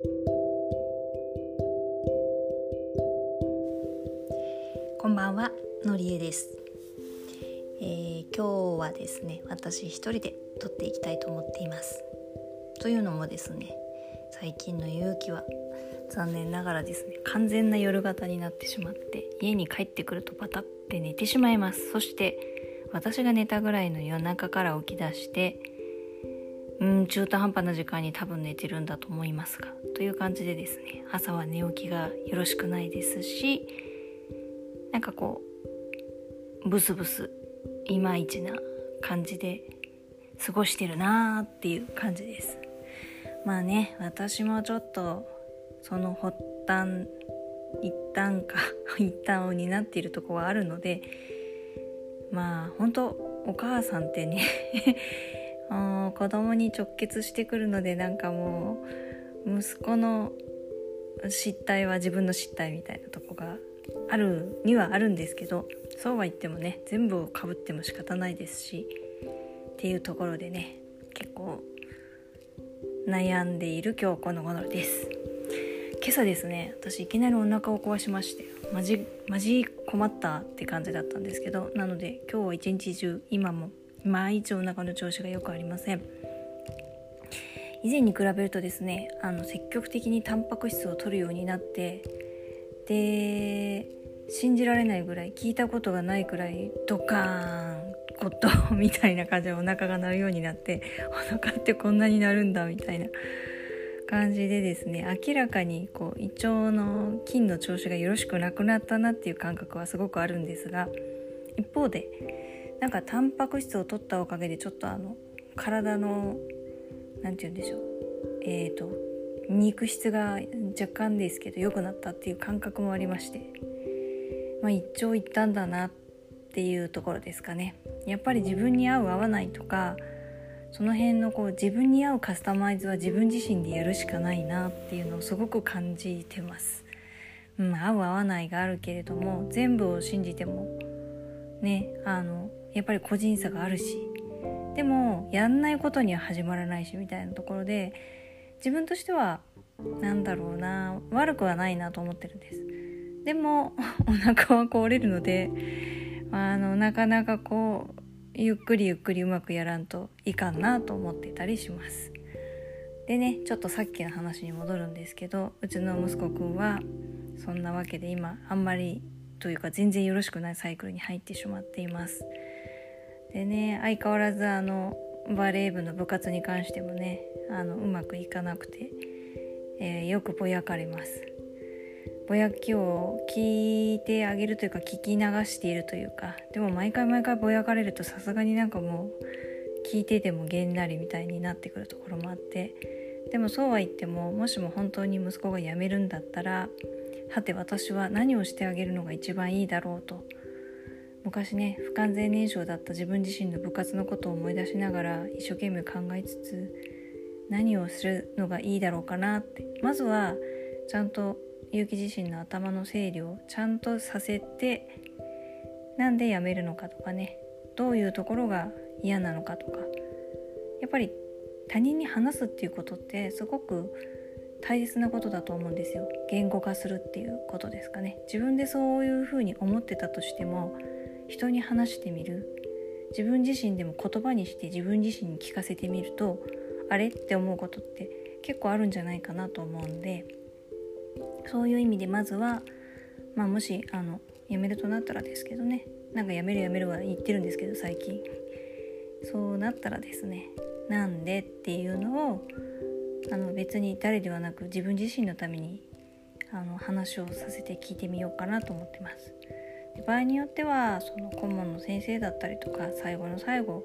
こんばんはのりえです、えー、今日はですね私一人で撮っていきたいと思っています。というのもですね最近の勇気は残念ながらですね完全な夜型になってしまって家に帰ってくるとパタって寝てしまいます。そして私が寝たぐらいの夜中から起き出してうん中途半端な時間に多分寝てるんだと思いますがという感じでですね朝は寝起きがよろしくないですしなんかこうブスブスいまいちな感じで過ごしてるなーっていう感じです。まあね私もちょっとその発端一旦か 一旦を担っているとこはあるのでまあ本当お母さんってね子供に直結してくるのでなんかもう息子の失態は自分の失態みたいなとこがあるにはあるんですけどそうは言ってもね全部をかぶっても仕方ないですしっていうところでね結構悩んでいる今日この頃です。今朝ですね私いきなりお腹を壊しましてマジマジ困ったって感じだったんですけどなので今日は一日中今も毎日お腹の調子が良くありません。以前に比べるとですねあの積極的にタンパク質を摂るようになってで信じられないぐらい聞いたことがないくらいドカーンコットみたいな感じでお腹が鳴るようになってお腹ってこんなになるんだみたいな。感じでですね明らかにこう胃腸の菌の調子がよろしくなくなったなっていう感覚はすごくあるんですが一方でなんかタンパク質を取ったおかげでちょっとあの体の何て言うんでしょう。えっ、ー、と肉質が若干ですけど良くなったっていう感覚もありまして。まあ一長一短だなっていうところですかね。やっぱり自分に合う合わないとかその辺のこう自分に合うカスタマイズは自分自身でやるしかないなっていうのをすごく感じてます。うん、合う合わないがあるけれども全部を信じてもねあのやっぱり個人差があるしでもやんないことには始まらないしみたいなところで自分としては何だろうな悪くはないなと思ってるんです。でも お腹は壊れるのであのなかなかこうゆっくりゆっくりうまくやらんといかんなと思ってたりします。でねちょっとさっきの話に戻るんですけどうちの息子くんはそんなわけで今あんまりというか全然よろしくないサイクルに入ってしまっています。でね相変わらずあのバレー部の部活に関してもねあのうまくいかなくて、えー、よくぼやかれます。ぼやきを聞いてあげるというか聞き流しているというかでも毎回毎回ぼやかれるとさすがになんかもう聞いててもげんなりみたいになってくるところもあってでもそうは言ってももしも本当に息子が辞めるんだったらはて私は何をしてあげるのが一番いいだろうと昔ね不完全燃焼だった自分自身の部活のことを思い出しながら一生懸命考えつつ何をするのがいいだろうかなって。まずはちゃんと結城自身の頭の整理をちゃんとさせてなんで辞めるのかとかね。どういうところが嫌なのかとか。やっぱり他人に話すっていうことってすごく大切なことだと思うんですよ。言語化するっていうことですかね。自分でそういうふうに思ってたとしても人に話してみる自分自身でも言葉にして自分自身に聞かせてみるとあれって思うことって結構あるんじゃないかなと思うんでそういう意味でまずは、まあ、もしあの辞めるとなったらですけどねなんか辞める辞めるは言ってるんですけど最近そうなったらですねなんでっていうのをあの別に誰ではなく自分自身のためにあの話をさせて聞いてみようかなと思ってます。場合によってはその顧問の先生だったりとか最後の最後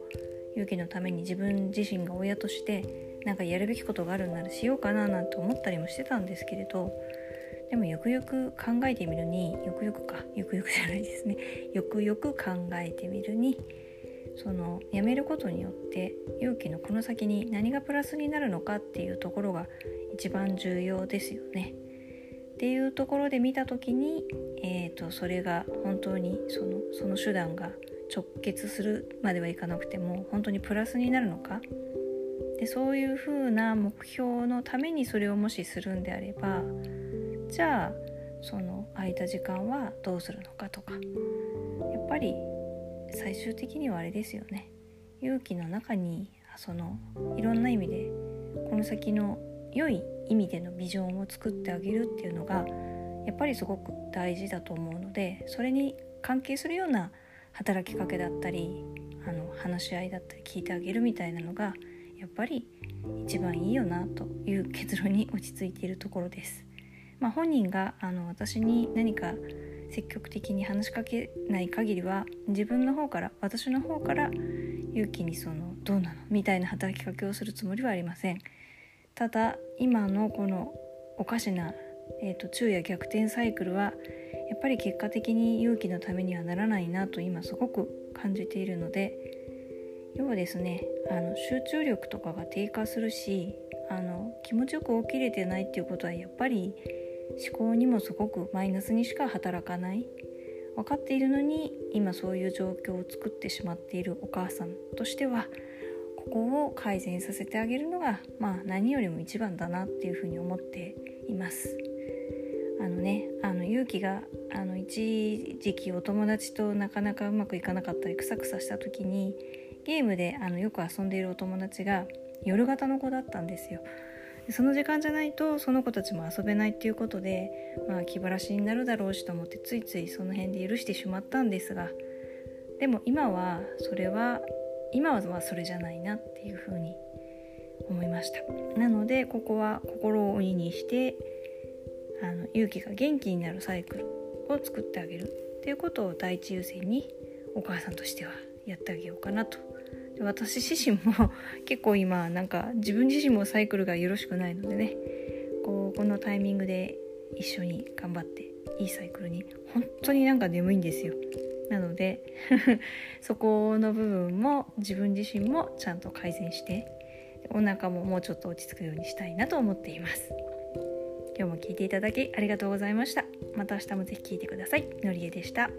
勇気のために自分自身が親としてなんかやるべきことがあるんならしようかななんて思ったりもしてたんですけれどでもよくよく考えてみるによくよくかよくよくじゃないですねよくよく考えてみるにその辞めることによって勇気のこの先に何がプラスになるのかっていうところが一番重要ですよね。っていうところで見た時に、えーと、それが本当にそのその手段が直結するまではいかなくても本当にプラスになるのか？でそういうふうな目標のためにそれをもしするんであればじゃあその空いた時間はどうするのかとかやっぱり最終的にはあれですよね。勇気の中にそのいろんな意味でこの先の良い意味でのビジョンを作ってあげるっていうのがやっぱりすごく大事だと思うのでそれに関係するような働きかけだったりあの話し合いだったり聞いてあげるみたいなのがやっぱり一番いいよなという結論に落ち着いているところです。まあ、本人があの私に何か積極的に話しかけない限りは自分の方から私の方から勇気にそのどうなのみたいな働きかけをするつもりはありません。ただ今のこのおかしな、えーと、昼夜逆転サイクルはやっぱり結果的に勇気のためにはならないなと今すごく感じているので要はですねあの集中力とかが低下するしあの気持ちよく起きれてないっていうことはやっぱり思考にもすごくマイナスにしか働かない。分かっているのに今そういう状況を作ってしまっているお母さんとしてはここを改善させてあげるのが、まあ、何よりも一番だなっていうふうに思っています。あのねあの勇気があの一時期お友達となかなかうまくいかなかったりクサクサした時にゲームであのよく遊んでいるお友達が夜型の子だったんですよ。その時間じゃないとその子たちも遊べないっていうことで、まあ、気晴らしになるだろうしと思ってついついその辺で許してしまったんですがでも今はそれは今はそれじゃないなっていうふうに思いました。なのでここは心を鬼にしてあの勇気が元気になるサイクルを作ってあげるっていうことを第一優先にお母さんとしてはやってあげようかなと。私自身も 結構今なんか自分自身もサイクルがよろしくないのでね。こうこのタイミングで一緒に頑張っていいサイクルに本当になんか眠いんですよ。なので そこの部分も自分自身もちゃんと改善してお腹ももうちょっと落ち着くようにしたいなと思っています。今日も聞いていただきありがとうございました。また明日もぜひ聞いてください。のりえでした。